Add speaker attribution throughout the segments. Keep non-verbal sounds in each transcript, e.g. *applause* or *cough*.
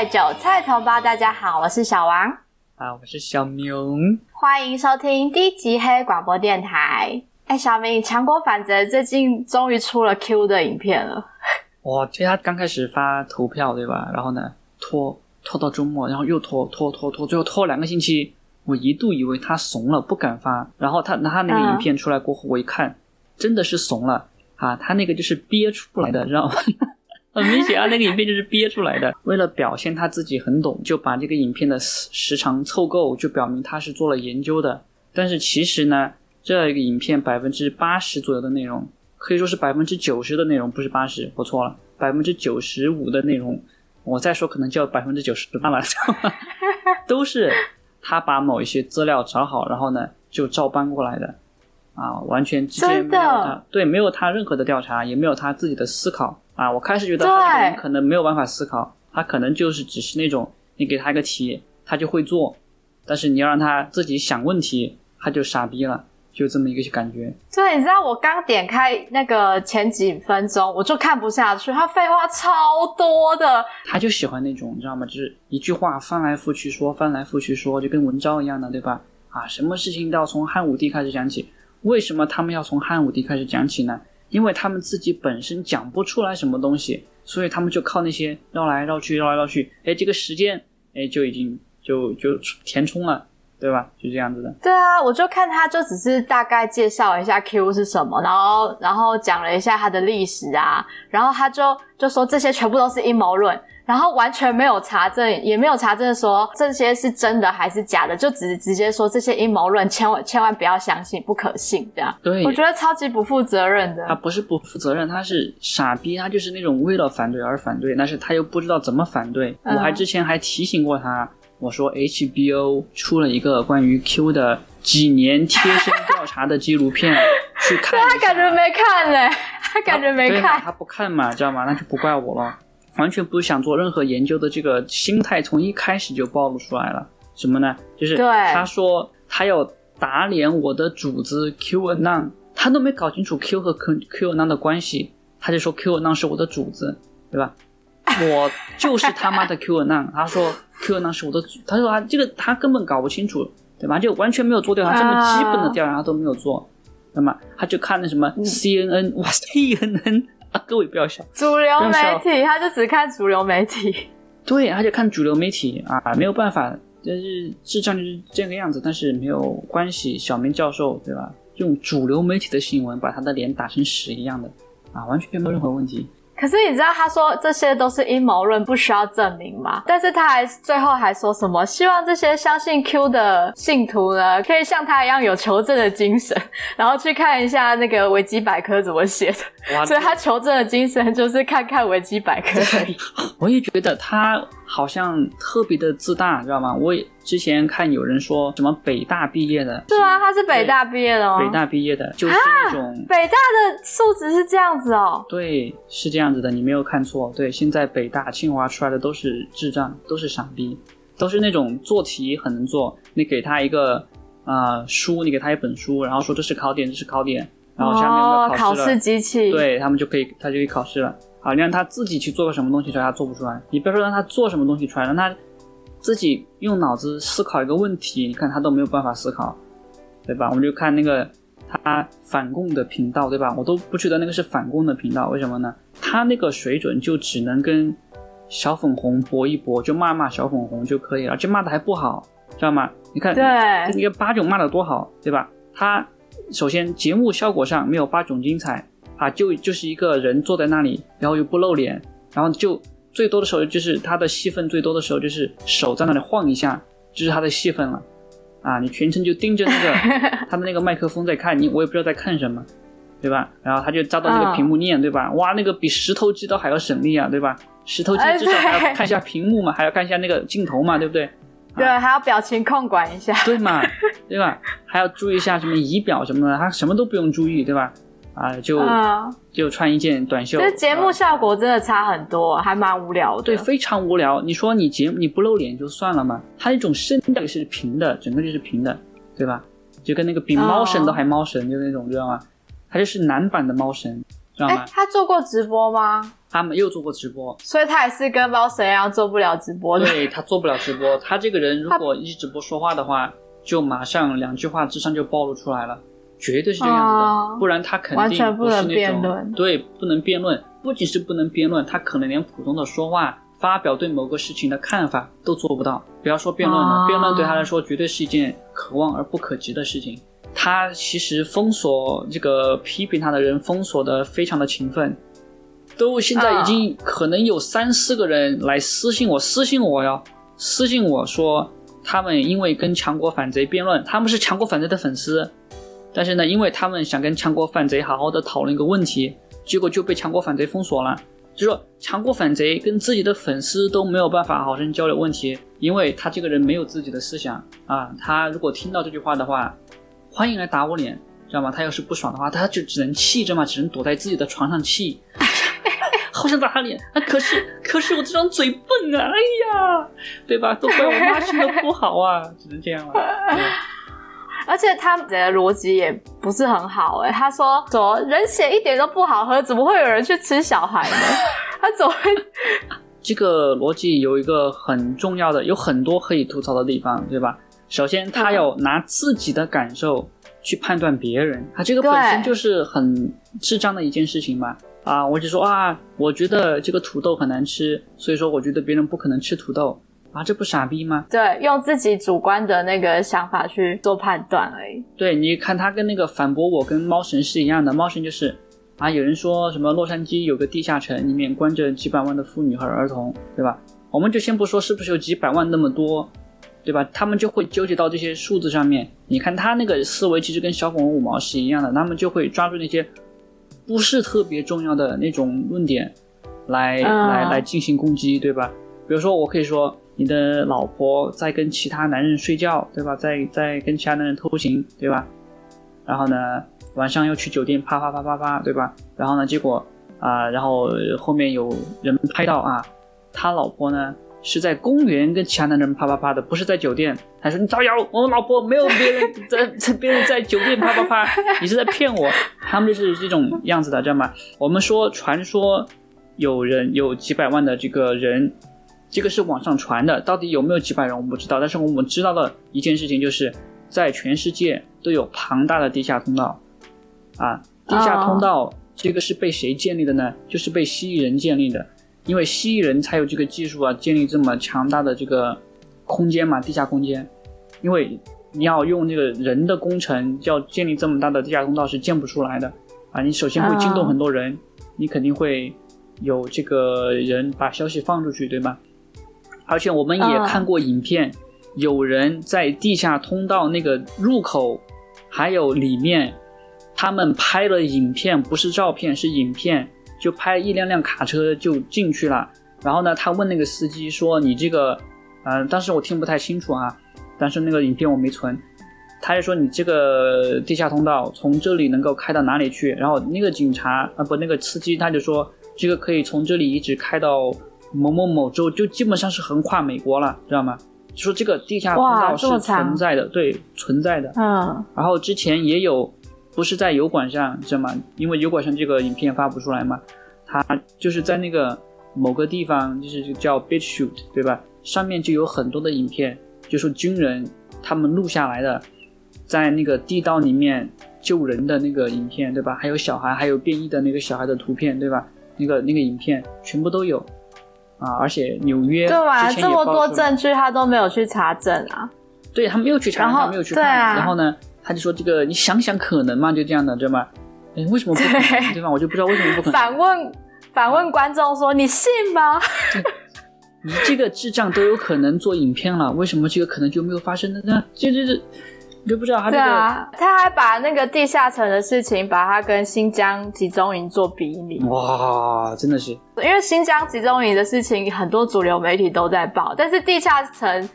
Speaker 1: 位韭菜同胞，大家好，我是小王，
Speaker 2: 啊，我是小明，
Speaker 1: 欢迎收听低级黑广播电台。哎，小明，强国反贼最近终于出了 Q 的影片了。
Speaker 2: 哇，就他刚开始发投票对吧？然后呢，拖拖到周末，然后又拖拖拖拖，最后拖了两个星期。我一度以为他怂了，不敢发。然后他拿他那个影片出来过后，我一看，真的是怂了啊！他那个就是憋出来的，知道吗？很明显啊，那个影片就是憋出来的。*laughs* 为了表现他自己很懂，就把这个影片的时长凑够，就表明他是做了研究的。但是其实呢，这个影片百分之八十左右的内容，可以说是百分之九十的内容，不是八十，我错了，百分之九十五的内容，我再说可能就要百分之九十八了？*laughs* 都是他把某一些资料找好，然后呢就照搬过来的，啊，完全之间没有他，对，没有他任何的调查，也没有他自己的思考。啊，我开始觉得他这个人可能没有办法思考，他可能就是只是那种你给他一个题，他就会做，但是你要让他自己想问题，他就傻逼了，就这么一个感觉。
Speaker 1: 对，你知道我刚点开那个前几分钟，我就看不下去，他废话超多的。
Speaker 2: 他就喜欢那种，你知道吗？就是一句话翻来覆去说，翻来覆去说，就跟文章一样的，对吧？啊，什么事情都要从汉武帝开始讲起？为什么他们要从汉武帝开始讲起呢？因为他们自己本身讲不出来什么东西，所以他们就靠那些绕来绕去、绕来绕去，哎，这个时间，哎，就已经就就填充了，对吧？就这样子的。
Speaker 1: 对啊，我就看他就只是大概介绍一下 Q 是什么，然后然后讲了一下它的历史啊，然后他就就说这些全部都是阴谋论。然后完全没有查证，也没有查证说这些是真的还是假的，就只直接说这些阴谋论千万千万不要相信，不可信这样。
Speaker 2: 对，
Speaker 1: 我觉得超级不负责任的。
Speaker 2: 他不是不负责任，他是傻逼，他就是那种为了反对而反对，但是他又不知道怎么反对。我还之前还提醒过他，我说 HBO 出了一个关于 Q 的几年贴身调查的纪录片，*laughs* 去看。
Speaker 1: 他感觉没看嘞，他感觉没看。
Speaker 2: 他不看嘛，知道吗？那就不怪我了。完全不想做任何研究的这个心态，从一开始就暴露出来了。什么呢？就是他说他要打脸我的主子 Q Anon，他都没搞清楚 Q 和 Q Q Anon 的关系，他就说 Q Anon 是我的主子，对吧？*laughs* 我就是他妈的 Q Anon。他说 Q Anon 是我的，他说他这个他根本搞不清楚，对吧？就完全没有做调查，这么基本的调查都没有做，那么他就看那什么 CNN，哇，CNN。啊，各位不要笑，
Speaker 1: 主流媒体他就只看主流媒体，
Speaker 2: 对，他就看主流媒体啊，没有办法，就是智障就是这个样子，但是没有关系。小明教授对吧？用主流媒体的新闻把他的脸打成屎一样的啊，完全没有任何问题。
Speaker 1: 可是你知道他说这些都是阴谋论，不需要证明吗？但是他还最后还说什么？希望这些相信 Q 的信徒呢，可以像他一样有求证的精神，然后去看一下那个维基百科怎么写的。*laughs* 所以他求证的精神就是看看维基百科而已。
Speaker 2: 我也觉得他。好像特别的自大，知道吗？我之前看有人说什么北大毕业的，
Speaker 1: 对啊，他是北大毕业的哦。
Speaker 2: 北大毕业的，就是那种
Speaker 1: 北大的素质是这样子哦。
Speaker 2: 对，是这样子的，你没有看错。对，现在北大、清华出来的都是智障，都是傻逼，都是那种做题很能做。你给他一个啊书，你给他一本书，然后说这是考点，这是考点，然后下面有没有
Speaker 1: 考试机器？
Speaker 2: 对他们就可以，他就可以考试了。好，你让他自己去做个什么东西出来，他做不出来。你别说让他做什么东西出来，让他自己用脑子思考一个问题，你看他都没有办法思考，对吧？我们就看那个他反共的频道，对吧？我都不觉得那个是反共的频道，为什么呢？他那个水准就只能跟小粉红搏一搏，就骂骂小粉红就可以了，而且骂的还不好，知道吗？你看，
Speaker 1: 对，
Speaker 2: 那个八九骂的多好，对吧？他首先节目效果上没有八九精彩。啊，就就是一个人坐在那里，然后又不露脸，然后就最多的时候就是他的戏份最多的时候就是手在那里晃一下，就是他的戏份了。啊，你全程就盯着那个 *laughs* 他的那个麦克风在看你，我也不知道在看什么，对吧？然后他就照到那个屏幕念，对吧？哇，那个比石头记都还要省力啊，对吧？石头记至少还要看一下屏幕嘛，还要看一下那个镜头嘛，对不对？
Speaker 1: 对，还要表情控管一下，
Speaker 2: 对嘛？对吧？还要注意一下什么仪表什么的，他什么都不用注意，对吧？啊，就就穿一件短袖，
Speaker 1: 这节目效果真的差很多，还蛮无聊的。
Speaker 2: 对，非常无聊。你说你节你不露脸就算了嘛，他那种声调是平的，整个就是平的，对吧？就跟那个比猫神都还猫神，就那种知道吗？他就是男版的猫神，知道吗？
Speaker 1: 他做过直播吗？
Speaker 2: 他们又做过直播，
Speaker 1: 所以他也是跟猫神一样做不了直播的。
Speaker 2: 对他做不了直播，他这个人如果一直播说话的话，就马上两句话智商就暴露出来了，绝对是这样子的，
Speaker 1: 哦。
Speaker 2: 不然他肯定
Speaker 1: 完全不能
Speaker 2: 是那种
Speaker 1: 辩论
Speaker 2: 对，不能辩论，不仅是不能辩论，他可能连普通的说话、发表对某个事情的看法都做不到，不要说辩论了，
Speaker 1: 哦。
Speaker 2: 辩论对他来说绝对是一件可望而不可及的事情。他其实封锁这个批评他的人，封锁的非常的勤奋，都现在已经可能有三四个人来私信我，私信我哟，私信我说他们因为跟强国反贼辩论，他们是强国反贼的粉丝，但是呢，因为他们想跟强国反贼好好的讨论一个问题，结果就被强国反贼封锁了。就说强国反贼跟自己的粉丝都没有办法好生交流问题，因为他这个人没有自己的思想啊。他如果听到这句话的话，欢迎来打我脸，知道吗？他要是不爽的话，他就只能气着嘛，只能躲在自己的床上气。好想打他脸啊！可是可是我这张嘴笨啊！哎呀，对吧？都怪我妈生的不好啊，只能这样了。*laughs*
Speaker 1: 而且他们的逻辑也不是很好哎、他说怎么人血一点都不好喝，怎么会有人去吃小孩呢？*laughs* 他怎么会？
Speaker 2: 这个逻辑有一个很重要的，有很多可以吐槽的地方，对吧？首先，他要拿自己的感受去判断别人，他这个本身就是很智障的一件事情嘛。啊，我就说啊，我觉得这个土豆很难吃，所以说我觉得别人不可能吃土豆啊，这不傻逼吗？
Speaker 1: 对，用自己主观的那个想法去做判断而已。
Speaker 2: 对，你看他跟那个反驳我跟猫神是一样的，猫神就是啊，有人说什么洛杉矶有个地下城，里面关着几百万的妇女和儿童，对吧？我们就先不说是不是有几百万那么多，对吧？他们就会纠结到这些数字上面。你看他那个思维其实跟小粉红五毛是一样的，他们就会抓住那些不是特别重要的那种论点来、
Speaker 1: 嗯
Speaker 2: 来来进行攻击，对吧？比如说我可以说你的老婆在跟其他男人睡觉，对吧？在在跟其他男人偷情，对吧？然后呢，晚上又去酒店啪啪啪啪啪，对吧？然后呢，结果啊、然后后面有人拍到啊，他老婆呢是在公园跟其他男人啪啪啪的，不是在酒店。他说你造谣，我老婆没有别人在在别人在酒店啪啪啪，*laughs* 你是在骗我。他们就是这种样子的，知道吗？我们说传说有人有几百万的这个人。这个是网上传的，到底有没有几百人我不知道。但是我们知道的一件事情就是，在全世界都有庞大的地下通道，啊，地下通道这个是被谁建立的呢？就是被蜥蜴人建立的，因为蜥蜴人才有这个技术啊，建立这么强大的这个空间嘛，地下空间。因为你要用这个人的工程，要建立这么大的地下通道是建不出来的啊！你首先会惊动很多人，你肯定会有这个人把消息放出去，对吧？而且我们也
Speaker 1: 嗯
Speaker 2: 看过影片，有人在地下通道那个入口，还有里面，他们拍了影片，不是照片，是影片，就拍一辆辆卡车就进去了。然后呢，他问那个司机说：“你这个，呃，当时我听不太清楚啊，但是那个影片我没存。”他就说：“你这个地下通道从这里能够开到哪里去？”然后那个警察啊，不，那个司机他就说：“这个可以从这里一直开到某某某州，就基本上是横跨美国了，知道吗？”就说这个地下通道是存在的，对，存在的。
Speaker 1: 嗯
Speaker 2: 然后之前也有，不是在油管上，知道吗？因为油管上这个影片发不出来嘛，它就是在那个某个地方，就是叫 BitChute，对吧？上面就有很多的影片，就说军人他们录下来的，在那个地道里面救人的那个影片，对吧？还有小孩，还有变异的那个小孩的图片，对吧？那个那个影片全部都有啊！而且纽约
Speaker 1: 对吧？这么多证据，他都没有去查证啊。
Speaker 2: 对他没有去查，
Speaker 1: 证
Speaker 2: 他没有去看，
Speaker 1: 对啊
Speaker 2: 然后呢，他就说这个你想想可能吗？就这样的，对吗？哎，为什么不可能？
Speaker 1: 对
Speaker 2: 对吧？我就不知道为什么不可能。
Speaker 1: 反问反问观众说：“你信吗 *laughs*
Speaker 2: 你这个智障都有可能做影片了，为什么这个可能就没有发生呢？那这这这，你就不知道？”他这个、
Speaker 1: 对啊，他还把那个地下城的事情，把它跟新疆集中营做比拟。
Speaker 2: 哇，真的是
Speaker 1: 因为新疆集中营的事情，很多主流媒体都在报，但是地下城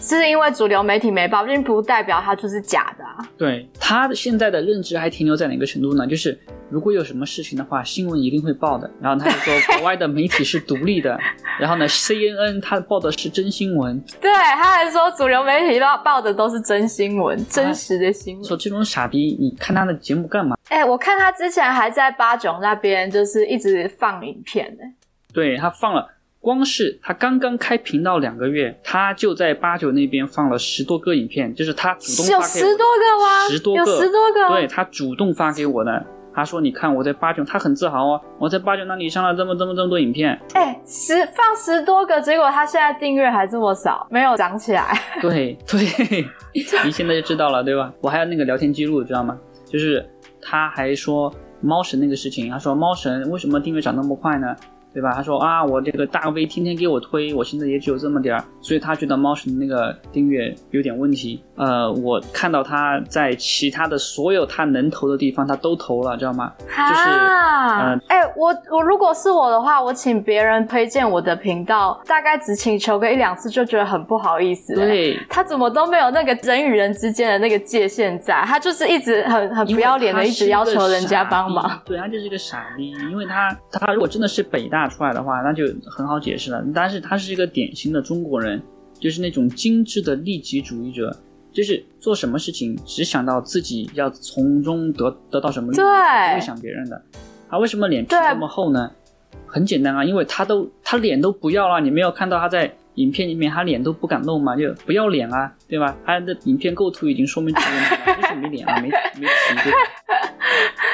Speaker 1: 是因为主流媒体没报，并不代表它就是假的啊。
Speaker 2: 对他现在的认知还停留在哪个程度呢？就是如果有什么事情的话，新闻一定会报的。然后他就说国外的媒体是独立的，*laughs* 然后呢，CNN 他报的是真新闻。
Speaker 1: 对，他还说主流媒体都报的都是真新闻，真实的新闻。
Speaker 2: 说这种傻逼，你看他的节目干嘛？
Speaker 1: 哎，我看他之前还在八九那边，就是一直放影片呢。
Speaker 2: 对他放了。光是他刚刚开频道两个月，他就在八九那边放了十多个影片，就是他主动发给我，
Speaker 1: 有十多个吗？
Speaker 2: 十多个，
Speaker 1: 有十多个。
Speaker 2: 对他主动发给我的，他说：“你看我在八九，他很自豪哦，我在八九那里上了这么这么这么多影片。”
Speaker 1: 哎，十放十多个，结果他现在订阅还这么少，没有涨起来。*laughs*
Speaker 2: 对对，你现在就知道了，对吧？我还有那个聊天记录，知道吗？就是他还说猫神那个事情，他说猫神为什么订阅涨那么快呢？对吧？他说啊，我这个大 V 天天给我推，我现在也只有这么点儿，所以他觉得猫神那个订阅有点问题。呃，我看到他在其他的所有他能投的地方，他都投了，知道吗？
Speaker 1: 就是，嗯，哎，我我如果是我的话，我请别人推荐我的频道，大概只请求个一两次，就觉得很不好意思。
Speaker 2: 对，
Speaker 1: 他怎么都没有那个人与人之间的那个界限在，他就是一直很很不要脸的，一直要求人家帮忙。
Speaker 2: 对，他就是一个傻逼，因为他他如果真的是北大。打出来的话，那就很好解释了。但是他是一个典型的中国人，就是那种精致的利己主义者，就是做什么事情只想到自己要从中得得到什么利益，不会想别人的。他为什么脸皮那么厚呢？很简单啊，因为他都他脸都不要了。你没有看到他在影片里面，他脸都不敢露嘛？就不要脸啊，对吧？他的影片构图已经说明这个问题了，*laughs* 就是没脸啊，没没皮。*laughs*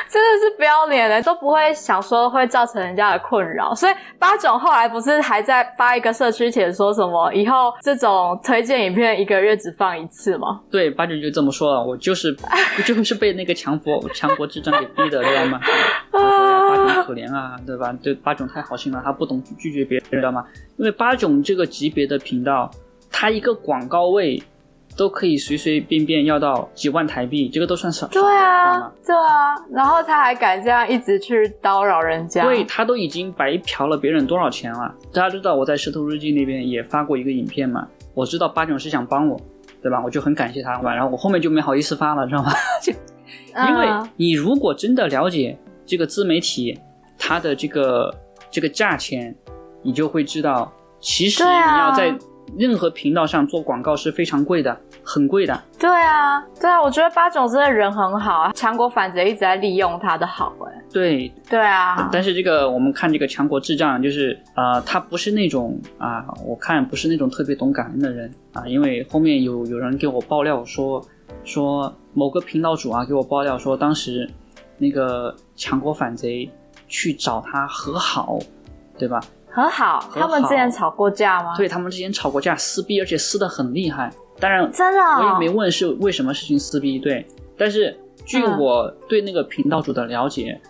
Speaker 1: 真的是不要脸的，都不会想说会造成人家的困扰。所以八种后来不是还在发一个社区帖，说什么以后这种推荐影片一个月只放一次吗？
Speaker 2: 对，八九就这么说了。我就是就是被那个强国强国之争给逼的，知道吗？他说呀，八种可怜啊，对吧？对，八种太好心了，他不懂拒绝别人，知道吗？因为八种这个级别的频道，他一个广告位。都可以随随便便要到几万台币，这个都算少。
Speaker 1: 对啊，对啊，然后他还敢这样一直去叨扰人家。
Speaker 2: 对他都已经白嫖了别人多少钱了？大家知道我在石头日记那边也发过一个影片嘛？我知道八囧是想帮我，对吧？我就很感谢他嘛。然后我后面就没好意思发了，知道吗？*laughs* 就因为你如果真的了解这个自媒体，它的这个这个价钱，你就会知道，其实你要在。任何频道上做广告是非常贵的，很贵的。
Speaker 1: 对啊，对啊，我觉得八种真的人很好啊，强国反贼一直在利用他的好，哎。
Speaker 2: 对，
Speaker 1: 对啊。
Speaker 2: 但是这个我们看这个强国智障，就是啊，他不是那种啊，我看不是那种特别懂感恩的人啊，因为后面有有人给我爆料说说某个频道主啊给我爆料说，当时那个强国反贼去找他和好，对吧？
Speaker 1: 和好，他们之前吵过架吗？
Speaker 2: 对他们之前吵过架，撕逼，而且撕的很厉害。当然，
Speaker 1: 真的，
Speaker 2: 我也没问是为什么事情撕逼。对，但是据我对那个频道主的了解，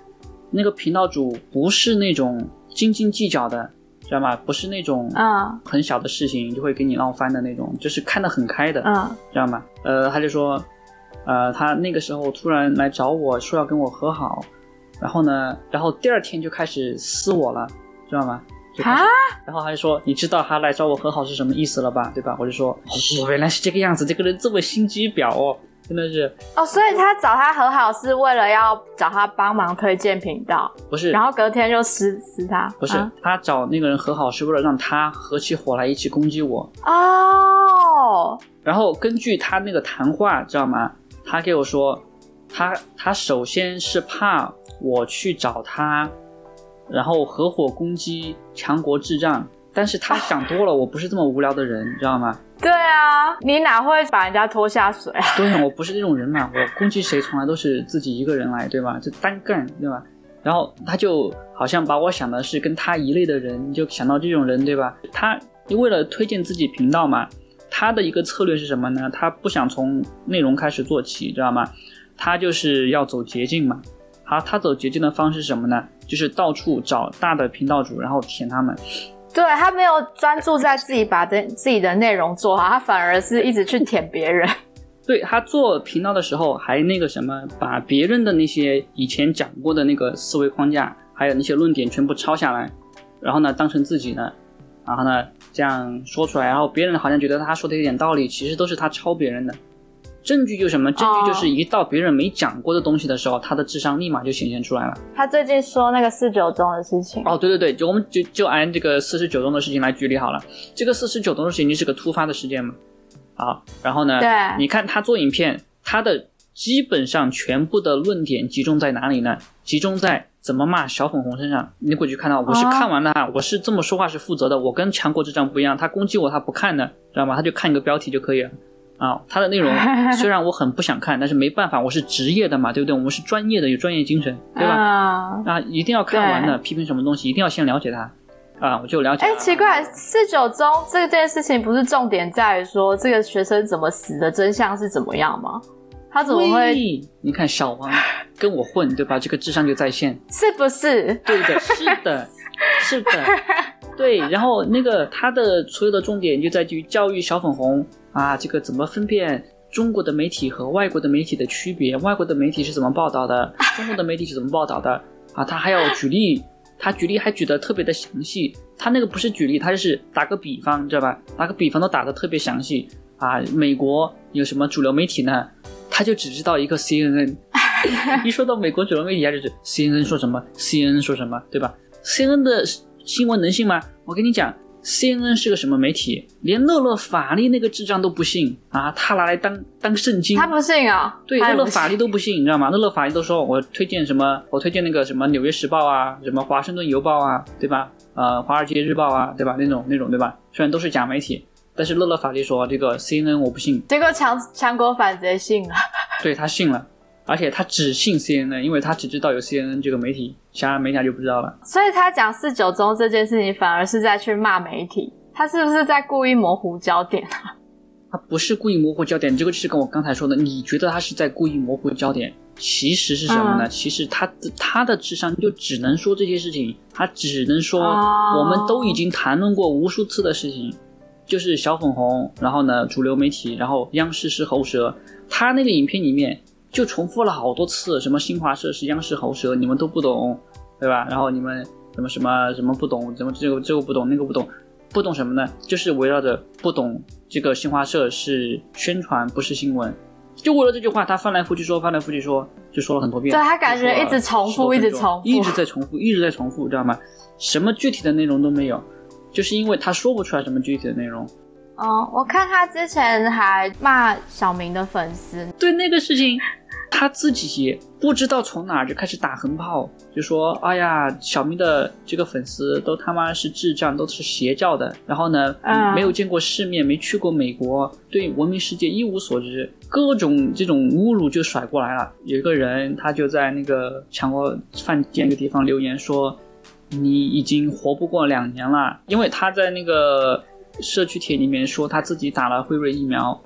Speaker 2: 那个频道主不是那种斤斤计较的，知道吗？不是那种啊很小的事情就会给你闹翻的那种，就是看得很开的，嗯，知道吗？呃，他就说，呃，他那个时候突然来找我说要跟我和好，然后呢，然后第二天就开始撕我了，知道吗？啊！然后他就说：“你知道他来找我和好是什么意思了吧？对吧？”我就说：“哦，原来是这个样子，这个人这么心机婊哦，真的是。”
Speaker 1: 哦，所以他找他和好是为了要找他帮忙推荐频道，
Speaker 2: 不是？
Speaker 1: 然后隔天就撕撕他，
Speaker 2: 不是？他找那个人和好是为了让他合起伙来一起攻击我
Speaker 1: 哦。
Speaker 2: 然后根据他那个谈话，知道吗？他给我说，他他首先是怕我去找他。然后合伙攻击强国智障，但是他想多了，我不是这么无聊的人，你知道吗？
Speaker 1: 对啊，你哪会把人家拖下水啊？
Speaker 2: 对，我不是这种人嘛，我攻击谁从来都是自己一个人来，对吧？就单干，对吧？然后他就好像把我想的是跟他一类的人，就想到这种人，对吧？他为了推荐自己频道嘛，他的一个策略是什么呢？他不想从内容开始做起，知道吗？他就是要走捷径嘛。好，他走捷径的方式是什么呢？就是到处找大的频道主，然后舔他们。
Speaker 1: 对他没有专注在自己把的自己的内容做好，他反而是一直去舔别人。*laughs*
Speaker 2: 对他做频道的时候，还那个什么，把别人的那些以前讲过的那个思维框架，还有那些论点全部抄下来，然后呢，当成自己的，然后呢，这样说出来，然后别人好像觉得他说的有点道理，其实都是他抄别人的。证据就是什么？证据就是一到别人没讲过的东西的时候，他的智商立马就显现出来了。
Speaker 1: 他最近说那个四九中的事情。
Speaker 2: 哦，对对对，就我们就就按这个四十九中的事情来举例好了。这个四十九中的事情就是个突发的事件嘛。好，然后呢？
Speaker 1: 对，
Speaker 2: 你看他做影片，他的基本上全部的论点集中在哪里呢？集中在怎么骂小粉红身上。你过去看到，我是看完了哈，我是这么说话是负责的，我跟强国智障不一样，他攻击我他不看的，知道吗？他就看一个标题就可以了。啊，他的内容 *laughs* 虽然我很不想看，但是没办法，我是职业的嘛，对不对？我们是专业的，有专业精神，对吧？啊，一定要看完的，批评什么东西，一定要先了解它。啊，我就了解。
Speaker 1: 哎，奇怪，四九中这件事情不是重点在于说这个学生怎么死的真相是怎么样吗？他怎么会？
Speaker 2: 你看小王跟我混，对吧？这个智商就在线，
Speaker 1: 是不是？
Speaker 2: 对的，是的，*laughs* 是的，对。然后那个他的所有的重点就在于教育小粉红。啊，这个怎么分辨中国的媒体和外国的媒体的区别？外国的媒体是怎么报道的？中国的媒体是怎么报道的？啊，他还要举例，他举例还举得特别的详细。他那个不是举例，他就是打个比方，知道吧？打个比方都打得特别详细。啊，美国有什么主流媒体呢？他就只知道一个 CNN。*laughs* 一说到美国主流媒体，他就是 CNN 说什么，CNN 说什么，对吧？CNN 的新闻能信吗？我跟你讲。C N N 是个什么媒体？连乐乐法力那个智障都不信啊！他拿来当当圣经，
Speaker 1: 他不信啊？
Speaker 2: 对，乐乐法力都不信，你知道吗？乐乐法力都说我推荐什么？我推荐那个什么《纽约时报》啊，什么《华盛顿邮报》啊，对吧？呃，《华尔街日报》啊，对吧？那种那种，对吧？虽然都是假媒体，但是乐乐法力说这个 C N N 我不信。
Speaker 1: 结果强强国反贼信了，
Speaker 2: 对他信了。而且他只信 CNN，因为他只知道有 CNN 这个媒体，其他媒体就不知道了。
Speaker 1: 所以他讲四九中这件事情，反而是在去骂媒体。他是不是在故意模糊焦点啊？
Speaker 2: 他不是故意模糊焦点，这个就是跟我刚才说的，你觉得他是在故意模糊焦点，其实是什么呢？其实他的他的智商就只能说这些事情，他只能说我们都已经谈论过无数次的事情，就是小粉红，然后呢主流媒体，然后央视是喉舌，他那个影片里面。就重复了好多次，什么新华社是央视喉舌，你们都不懂，对吧？然后你们什么什么什么不懂，怎么这个这个不懂，那个不懂，不懂什么呢？就是围绕着不懂这个新华社是宣传，不是新闻。就为了这句话，他翻来覆去说，翻来覆去说，就说了很多遍。
Speaker 1: 对他感觉一直重复，一直重复，
Speaker 2: 一直在重复，一直在重复，知道吗？什么具体的内容都没有，就是因为他说不出来什么具体的内容。
Speaker 1: 哦，我看他之前还骂小明的粉丝，
Speaker 2: 对那个事情。他自己不知道从哪就开始打横炮，就说：“哎呀，小明的这个粉丝都他妈是智障，都是邪教的。然后呢，没有见过世面，没去过美国，对文明世界一无所知，各种这种侮辱就甩过来了。”有一个人他就在那个强国饭店那个地方留言说：“你已经活不过两年了，因为他在那个社区帖里面说他自己打了辉瑞疫苗。”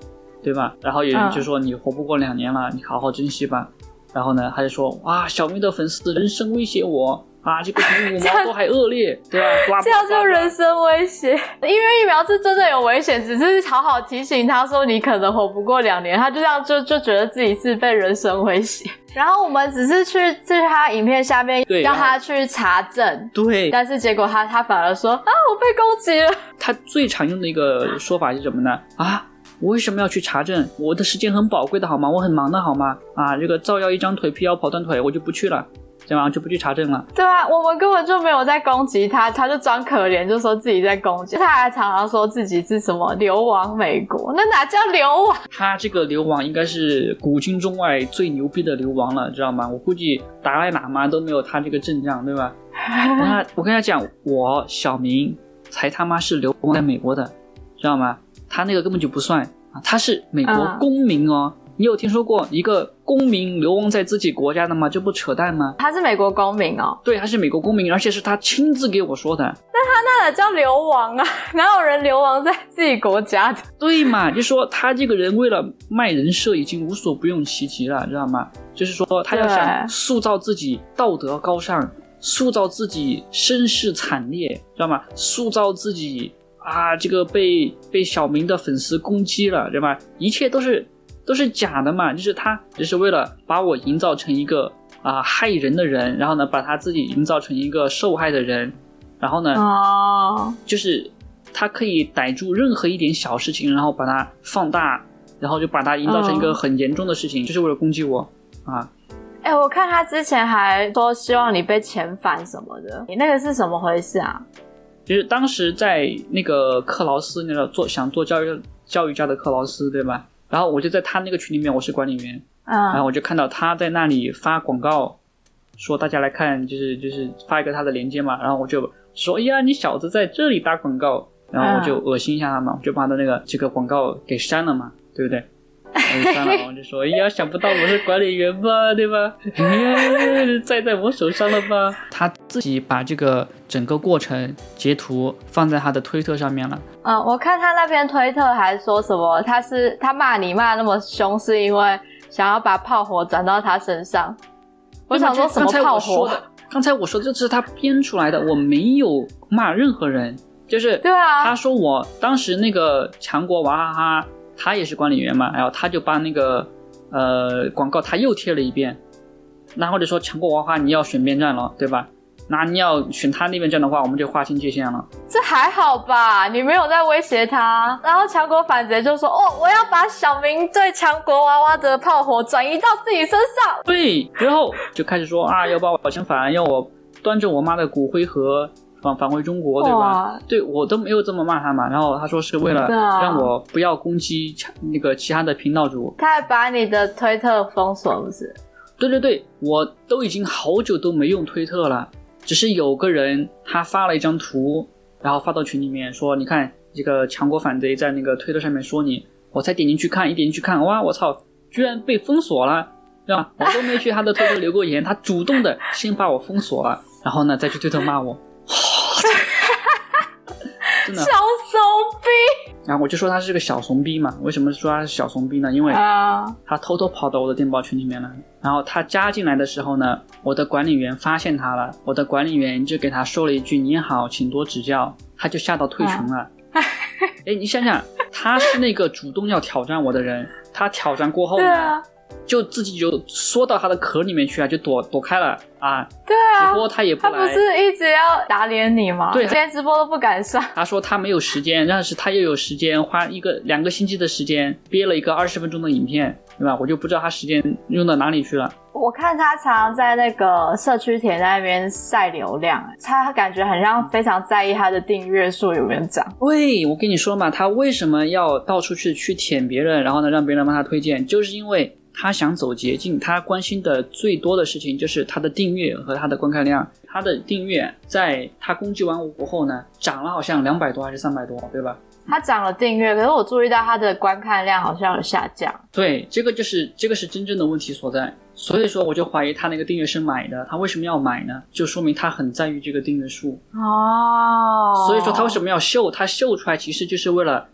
Speaker 2: 对吧？然后有人就说你活不过两年了，你好好珍惜吧。然后呢，他就说哇，小明的粉丝人身威胁我啊，这个比五毛都还恶劣，对吧？*laughs*
Speaker 1: 这样就人身威胁，因为疫苗是真的有危险，只是好好提醒他说你可能活不过两年，他就这样就就觉得自己是被人身威胁。然后我们只是去在他影片下面让他去查证，
Speaker 2: 对，
Speaker 1: 但是结果他他反而说啊，我被攻击了。
Speaker 2: 他最常用的一个说法是什么呢？啊？我为什么要去查证？我的时间很宝贵的好吗？我很忙的好吗？啊，这个造谣一张腿，辟谣跑断腿，我就不去了，这样就不去查证了。
Speaker 1: 对啊，我们根本就没有在攻击他，他就装可怜，就说自己在攻击。他还常常说自己是什么流亡美国，那哪叫流亡？
Speaker 2: 他这个流亡应该是古今中外最牛逼的流亡了，知道吗？我估计达赖喇嘛都没有他这个阵仗，对吧？*laughs* 他，我跟他讲，我小明才他妈是流亡在美国的，知道吗？他那个根本就不算啊，他是美国公民哦。你有听说过一个公民流亡在自己国家的吗？这不扯淡吗？
Speaker 1: 他是美国公民哦。
Speaker 2: 对，他是美国公民，而且是他亲自给我说的。
Speaker 1: 那他那哪叫流亡啊？*laughs* 哪有人流亡在自己国家的？
Speaker 2: 对嘛？就说他这个人为了卖人设，已经无所不用其极了，知道吗？就是说他要想塑造自己道德高尚，塑造自己身世惨烈，知道吗？塑造自己。啊，这个被被小明的粉丝攻击了，对吧？一切都是都是假的嘛，就是他只是为了把我营造成一个啊害人的人，然后呢，把他自己营造成一个受害的人，然后呢，
Speaker 1: 哦，
Speaker 2: 就是他可以逮住任何一点小事情，然后把它放大，然后就把它营造成一个很严重的事情，就是为了攻击我啊。
Speaker 1: 哎、我看他之前还说希望你被遣返什么的，你那个是什么回事啊？
Speaker 2: 就是当时在那个克劳斯那个做想做教育教育家的克劳斯，对吧？然后我就在他那个群里面，我是管理员，然后
Speaker 1: 嗯
Speaker 2: 我就看到他在那里发广告，说大家来看，就是就是发一个他的链接嘛，然后我就说，哎呀，你小子在这里打广告，然后我就恶心一下他嘛，我就把他那个这个广告给删了嘛，对不对？我就删了，我就说，哎呀，想不到我是管理员吧，对吧？哎呀，栽在我手上了吧？他自己把这个整个过程截图放在他的推特上面了。
Speaker 1: 嗯，我看他那边推特还说什么，他是他骂你骂那么凶，是因为想要把炮火转到他身上。我想说什么
Speaker 2: 刚才
Speaker 1: 炮火？
Speaker 2: 我说的，刚才我说的这是他编出来的，我没有骂任何人，就是
Speaker 1: 对啊
Speaker 2: 他说我当时那个强国娃哈哈，他也是管理员嘛，然后他就把那个呃广告他又贴了一遍，然后就说强国娃哈哈你要选边站了，对吧？那你要选他那边站的话，我们就划清界限了。
Speaker 1: 这还好吧？你没有在威胁他。然后强国反贼就说：“哦，我要把小明对强国娃娃的炮火转移到自己身上。
Speaker 2: 对，然后就开始说啊，要把我遣返，要我端着我妈的骨灰盒返返回中国，对吧？对我都没有这么骂他嘛。然后他说是为了让我不要攻击那个其他的频道主。
Speaker 1: 他还把你的推特封锁，不是？
Speaker 2: 对对对，我都已经好久都没用推特了，只是有个人他发了一张图，然后发到群里面说，你看这个强国反贼在那个推特上面说你，我才点进去看，一点进去看，哇，我操，居然被封锁了，对吧？我都没去他的推特留过言，他主动的先把我封锁了，然后呢再去推特骂我，真的
Speaker 1: 小，怂逼
Speaker 2: 然后我就说他是个小怂逼嘛，为什么说他是小怂逼呢？因为
Speaker 1: 啊！
Speaker 2: 他偷偷跑到我的电报群里面了。然后他加进来的时候呢，我的管理员发现他了，我的管理员就给他说了一句“你好，请多指教”，他就吓到退群了。*laughs* 哎，你想想，他是那个主动要挑战我的人，他挑战过后呢，*laughs* 就自己就缩到他的壳里面去啊，就躲躲开了啊。
Speaker 1: 对啊
Speaker 2: 直，播他也不
Speaker 1: 他不，是一直要打脸你吗？
Speaker 2: 对
Speaker 1: 今天直播都不敢上。
Speaker 2: 他说他没有时间，但是他又有时间，花一个两个星期的时间憋了一个二十分钟的影片，对吧？我就不知道他时间用到哪里去了。
Speaker 1: 我看他常常在那个社区帖那边晒流量，他感觉很像非常在意他的订阅数有没有涨。
Speaker 2: 对，我跟你说嘛，他为什么要到处去去舔别人，然后呢让别人帮他推荐，就是因为他想走捷径，他关心的最多的事情就是他的订阅和他的观看量。他的订阅在他攻击完我过后呢，涨了好像两百多还是三百多，对吧？
Speaker 1: 他涨了订阅，可是我注意到他的观看量好像有下降。
Speaker 2: 对，这个就是这个是真正的问题所在。所以说，我就怀疑他那个订阅是买的，他为什么要买呢？就说明他很在意这个订阅数。
Speaker 1: 哦，
Speaker 2: 所以说他为什么要秀？他秀出来其实就是为了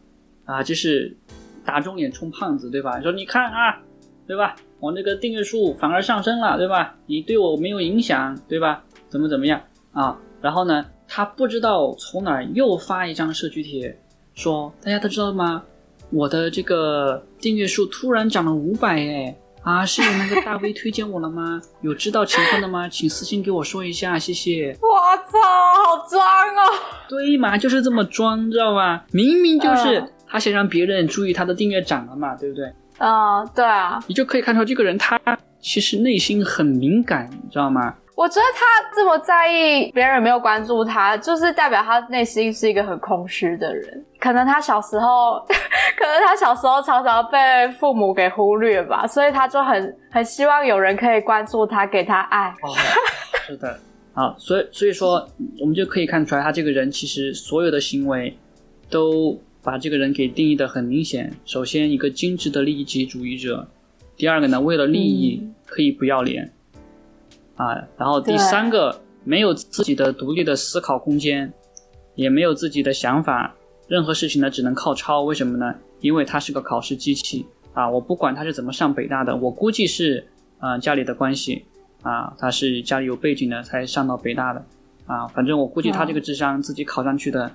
Speaker 2: 啊，就是打肿脸充胖子，对吧？说你看啊，对吧？我那个订阅数反而上升了，对吧？你对我没有影响，对吧？怎么怎么样啊？然后呢，他不知道从哪儿又发一张社区帖，说大家都知道吗？我的这个订阅数突然涨了五百哎。啊，是有那个大 V 推荐我了吗？*laughs* 有知道情况的吗？请私信给我说一下，谢谢。
Speaker 1: 我操，好装哦！
Speaker 2: 对嘛，就是这么装，知道吧？明明就是
Speaker 1: 嗯
Speaker 2: 他想让别人注意他的订阅涨了嘛，对不对？
Speaker 1: 嗯，对啊，
Speaker 2: 你就可以看出这个人他其实内心很敏感，你知道吗？
Speaker 1: 我觉得他这么在意别人有没有关注他，就是代表他内心是一个很空虚的人。可能他小时候，*laughs* 可能他小时候常常被父母给忽略吧，所以他就很很希望有人可以关注他，给他爱。
Speaker 2: 哦，是的，啊，所以所以说，我们就可以看出来，他这个人其实所有的行为都把这个人给定义的很明显。首先，一个精致的利己主义者；第二个呢，为了利益
Speaker 1: 嗯
Speaker 2: 可以不要脸，啊，然后第三个没有自己的独立的思考空间，也没有自己的想法，任何事情呢只能靠抄。为什么呢？因为他是个考试机器啊！我不管他是怎么上北大的，我估计是呃家里的关系啊，他是家里有背景的才上到北大的啊。反正我估计他这个智商自己考上去的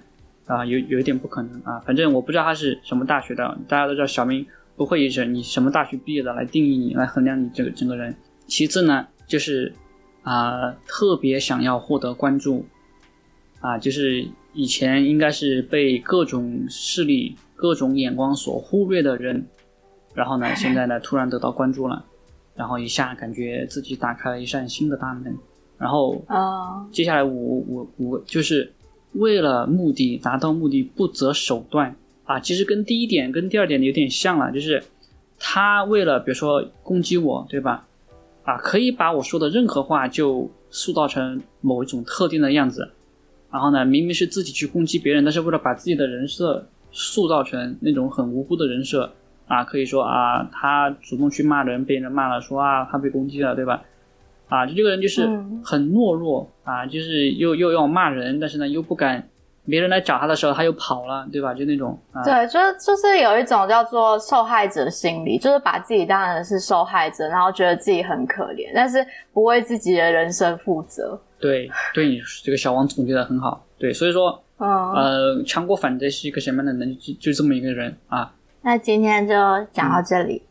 Speaker 2: 啊，有有一点不可能啊。反正我不知道他是什么大学的，大家都知道小明不会以你什么大学毕业的来定义你，来衡量你这个整个人。其次呢，就是啊、特别想要获得关注啊，就是以前应该是被各种势力、各种眼光所忽略的人，然后呢，现在呢突然得到关注了，然后一下感觉自己打开了一扇新的大门，然后
Speaker 1: 啊，
Speaker 2: 接下来我我我就是为了目的达到目的不择手段啊，其实跟第一点跟第二点有点像了，就是他为了比如说攻击我，对吧？啊，可以把我说的任何话就塑造成某一种特定的样子，然后呢，明明是自己去攻击别人，但是为了把自己的人设塑造成那种很无辜的人设啊，可以说啊，他主动去骂人，被人骂了，说啊，他被攻击了，对吧？啊，就这个人就是很懦弱啊，就是又又要骂人，但是呢又不敢。别人来找他的时候，他又跑了，对吧？就那种，啊
Speaker 1: 对，就是就是有一种叫做受害者心理，就是把自己当成是受害者，然后觉得自己很可怜，但是不为自己的人生负责。
Speaker 2: 对，对你这个小王总结的很好。对，所以说，嗯，呃，强国反贼是一个什么样的人？就就这么一个人啊。
Speaker 1: 那今天就讲到这里。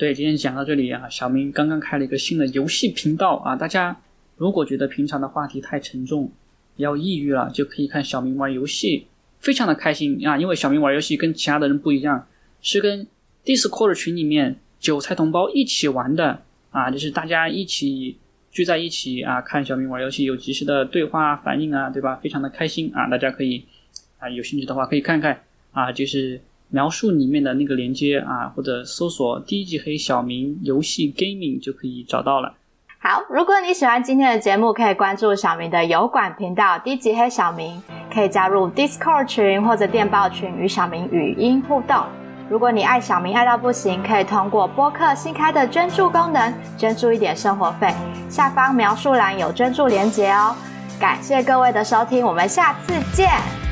Speaker 2: 对，今天讲到这里啊。小明刚刚开了一个新的游戏频道啊，大家如果觉得平常的话题太沉重。要抑郁了，就可以看小明玩游戏，非常的开心啊！因为小明玩游戏跟其他的人不一样，是跟 Discord 群里面韭菜同胞一起玩的啊，就是大家一起聚在一起啊，看小明玩游戏有及时的对话反应啊，对吧？非常的开心啊！大家可以啊，有兴趣的话可以看看啊，就是描述里面的那个连接啊，或者搜索低级黑小明游戏 Gaming 就可以找到了。
Speaker 1: 好，如果你喜欢今天的节目，可以关注小明的油管频道低级黑小明，可以加入 Discord 群或者电报群与小明语音互动。如果你爱小明爱到不行，可以通过播客新开的捐助功能捐助一点生活费，下方描述栏有捐助连结哦。感谢各位的收听，我们下次见。